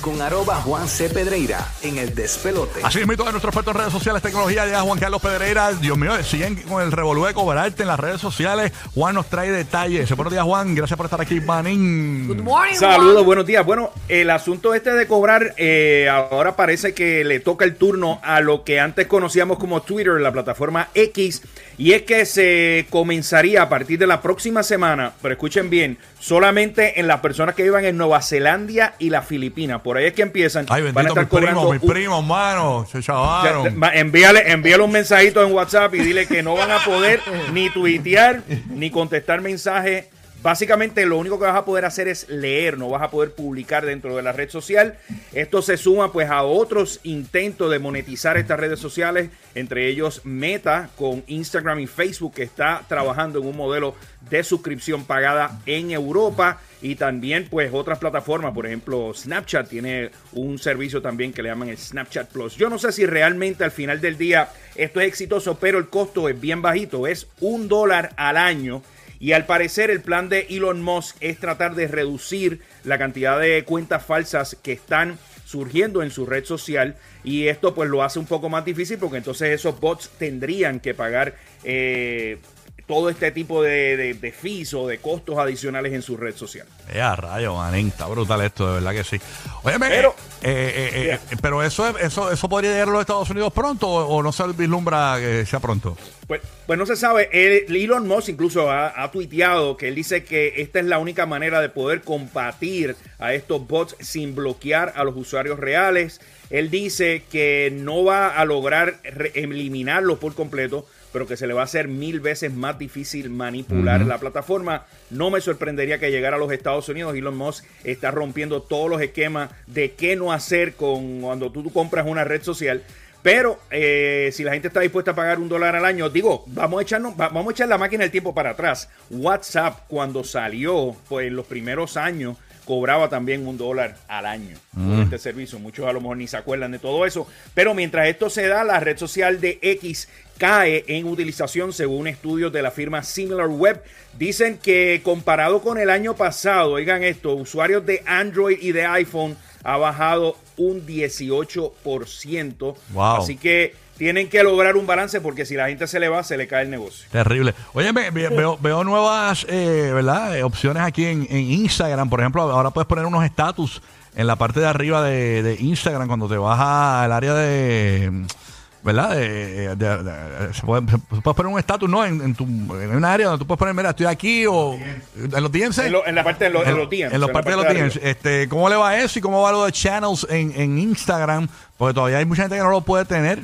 con arroba Juan C. Pedreira en el despelote. Así es, mi todos nuestros expertos en redes sociales, tecnología, llega Juan Carlos Pedreira. Dios mío, siguen con el revolú de cobrarte en las redes sociales. Juan nos trae detalles. Buenos días, Juan. Gracias por estar aquí, Manín. Good morning, Saludos, Juan. buenos días. Bueno, el asunto este de cobrar, eh, ahora parece que le toca el turno a lo que antes conocíamos como Twitter, la plataforma X, y es que se comenzaría a partir de la próxima semana, pero escuchen bien, solamente en las personas que vivan en Nueva Zelanda y las Filipinas. Por ahí es que empiezan. Ay, van a bendito, estar mis primos, mis primos, mano. Se chavaron. ya, ma- envíale, envíale un mensajito en WhatsApp y dile que no van a poder ni tuitear ni contestar mensajes. Básicamente lo único que vas a poder hacer es leer, no vas a poder publicar dentro de la red social. Esto se suma pues a otros intentos de monetizar estas redes sociales, entre ellos Meta con Instagram y Facebook que está trabajando en un modelo de suscripción pagada en Europa y también pues otras plataformas, por ejemplo Snapchat tiene un servicio también que le llaman el Snapchat Plus. Yo no sé si realmente al final del día esto es exitoso, pero el costo es bien bajito, es un dólar al año. Y al parecer el plan de Elon Musk es tratar de reducir la cantidad de cuentas falsas que están surgiendo en su red social. Y esto pues lo hace un poco más difícil porque entonces esos bots tendrían que pagar eh, todo este tipo de, de, de fees o de costos adicionales en su red social. Eh, a rayo, manín. Está brutal esto, de verdad que sí. Oye, Pero- eh, eh, eh, pero eso, es- eso, eso podría llegar a los Estados Unidos pronto o, o no se vislumbra que sea pronto. Pues, pues no se sabe. Él- Elon Musk incluso ha, ha tuiteado que él dice que esta es la única manera de poder combatir a estos bots sin bloquear a los usuarios reales. Él dice que no va a lograr eliminarlos por completo, pero que se le va a hacer mil veces más difícil manipular la plataforma. No me sorprendería que llegara a los Estados Unidos. Elon Musk está rompiendo todos los esquemas de qué no hacer con cuando tú, compras una red social. Pero eh, si la gente está dispuesta a pagar un dólar al año, digo, vamos a echarnos, va- vamos a echar la máquina del tiempo para atrás. WhatsApp cuando salió, pues en los primeros años cobraba también un dólar al año por este servicio. Muchos a lo mejor ni se acuerdan de todo eso. Pero mientras esto se da, la red social de X cae en utilización según estudios de la firma SimilarWeb. Dicen que comparado con el año pasado, oigan esto, usuarios de Android y de iPhone ha bajado un 18%. Wow. Así que tienen que lograr un balance porque si la gente se le va, se le cae el negocio. Terrible. Oye, me- ve- veo, veo nuevas eh, ¿verdad? Eh, opciones aquí en, en Instagram. Por ejemplo, ahora puedes poner unos estatus en la parte de arriba de, de Instagram cuando te vas al área de... ¿Verdad? De, de- de- de- se puede, se puedes poner un estatus, ¿no? En, en, tu, en un área donde tú puedes poner, mira, estoy aquí o... En los DMs. En, lo- en la parte de, los- en los DMs. en los la partes de los parte DMs. Este, ¿Cómo le va eso y cómo va lo de channels en, en Instagram? Porque todavía hay mucha gente que no lo puede tener.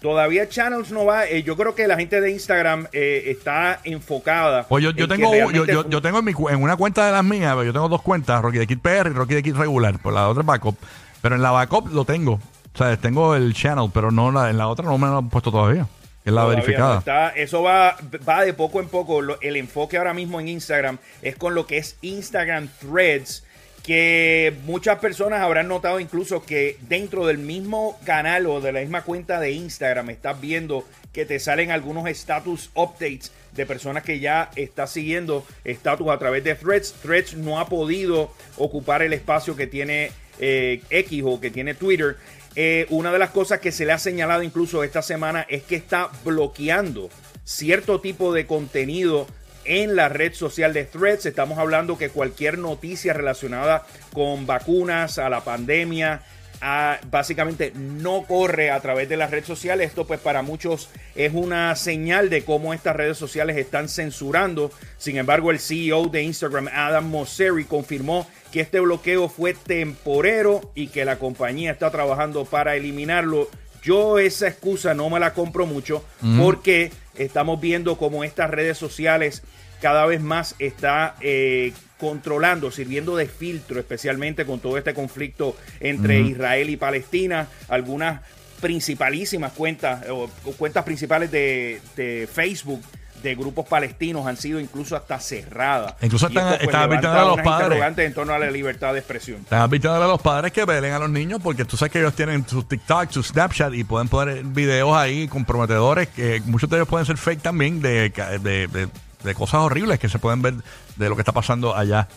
Todavía Channels no va. eh, yo creo que la gente de Instagram eh, está enfocada. Pues yo, yo en tengo yo, yo, yo tengo en, mi, en una cuenta de las mías, yo tengo dos cuentas, Rocky de Kid PR y Rocky de Kid regular, por la otra backup. Pero en la backup lo tengo. O sea, tengo el channel, pero no la, en la otra no me lo han puesto todavía. que Es la Todavía verificada. no está. eso va, va de poco en poco. Lo- el enfoque ahora mismo en Instagram es con lo que es Instagram Threads, que muchas personas habrán notado incluso que dentro del mismo canal o de la misma cuenta de Instagram estás viendo que te salen algunos status updates de personas que ya está siguiendo estatus a través de Threads. Threads no ha podido ocupar el espacio que tiene eh, X o que tiene Twitter. Eh, una de las cosas que se le ha señalado incluso esta semana es que está bloqueando cierto tipo de contenido en la red social de Threads. Estamos hablando que cualquier noticia relacionada con vacunas, a la pandemia, a- básicamente no corre a través de las redes sociales. Esto pues para muchos es una señal de cómo estas redes sociales están censurando. Sin embargo, el CEO de Instagram, Adam Mosseri, confirmó que este bloqueo fue temporero y que la compañía está trabajando para eliminarlo. Yo esa excusa no me la compro mucho porque estamos viendo cómo estas redes sociales cada vez más está eh, controlando, sirviendo de filtro, especialmente con todo este conflicto entre Israel y Palestina. Algunas principalísimas cuentas o, cuentas principales de, de Facebook de grupos palestinos han sido incluso hasta cerradas. Incluso están- esto, están advirtiendo a los padres. interrogantes en torno a la libertad de expresión. Están advirtiendo a los padres que velen a los niños porque tú sabes que ellos tienen su TikTok, su Snapchat y pueden poner videos ahí comprometedores que muchos de ellos pueden ser fake también de, de, de- de cosas horribles que se pueden ver de lo que está pasando allá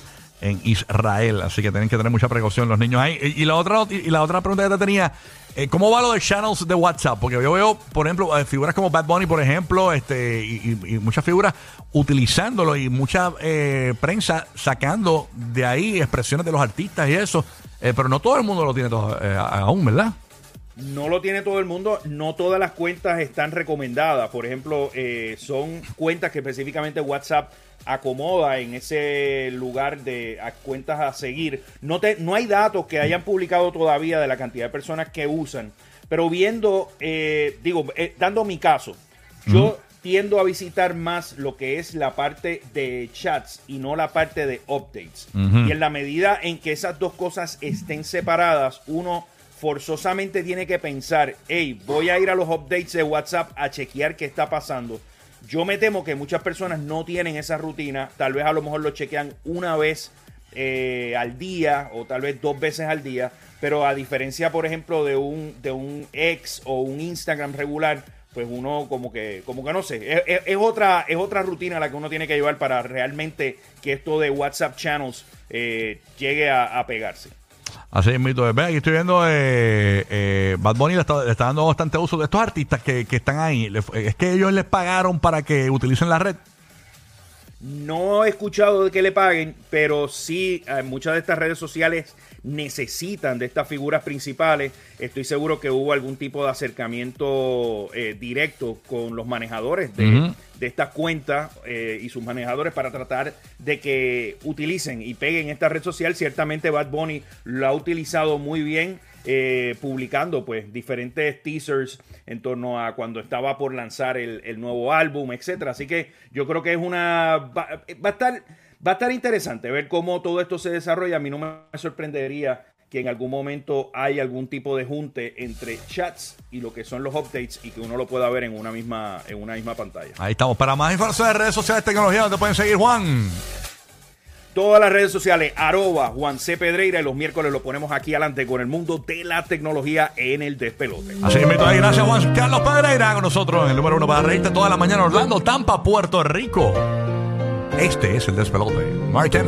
en Israel. Así que tienen que tener mucha precaución los niños ahí. Y, la otra y la otra pregunta que te tenía, eh, ¿cómo va lo de channels de WhatsApp? Porque yo veo, por ejemplo, eh, figuras como Bad Bunny, por ejemplo, este y, y- muchas figuras utilizándolo y mucha eh, prensa sacando de ahí expresiones de los artistas y eso. Eh, pero no todo el mundo lo tiene todo, aún, ¿verdad? No lo tiene todo el mundo, no todas las cuentas están recomendadas. Por ejemplo, eh, son cuentas que específicamente WhatsApp acomoda en ese lugar de a cuentas a seguir. No, te, no hay datos que hayan publicado todavía de la cantidad de personas que usan, pero viendo, eh, digo, eh, dando mi caso, yo tiendo a visitar más lo que es la parte de chats y no la parte de updates. Y en la medida en que esas dos cosas estén separadas, uno forzosamente tiene que pensar, hey, voy a ir a los updates de WhatsApp a chequear qué está pasando. Yo me temo que muchas personas no tienen esa rutina, tal vez a lo mejor lo chequean una vez eh, al día o tal vez dos veces al día, pero a diferencia, por ejemplo, de un, de un ex o un Instagram regular, pues uno como que, como que no sé, es, otra, es otra rutina la que uno tiene que llevar para realmente que esto de WhatsApp channels eh, llegue a pegarse. Así es, mito. Ve, aquí estoy viendo eh, eh, Bad Bunny le está, le está dando bastante uso de estos artistas que, que están ahí. Es que ellos les pagaron para que utilicen la red. No he escuchado de que le paguen, pero sí eh, muchas de estas redes sociales necesitan de estas figuras principales. Estoy seguro que hubo algún tipo de acercamiento eh, directo con los manejadores de, Ujú. de estas cuentas eh, y sus manejadores para tratar de que utilicen y peguen esta red social. Ciertamente Bad Bunny lo ha utilizado muy bien. eh, publicando pues diferentes teasers en torno a cuando estaba por lanzar el, el nuevo álbum, etcétera. Así que yo creo que es una va, va a estar va a estar interesante ver cómo todo esto se desarrolla. A mí no me sorprendería que en algún momento hay algún tipo de junte entre chats y lo que son los updates y que uno lo pueda ver en una misma en una misma pantalla. Ahí estamos. Para más información de redes sociales, tecnología, donde pueden seguir, Juan. Todas las redes sociales, arroba Juan C. Pedreira y los miércoles lo ponemos aquí adelante con el mundo de la tecnología en el despelote. Así que ahí. Gracias, Juan Carlos Pedreira, con nosotros en el número uno para reírte toda la mañana. Orlando, Tampa, Puerto Rico. Este es el despelote. Anthony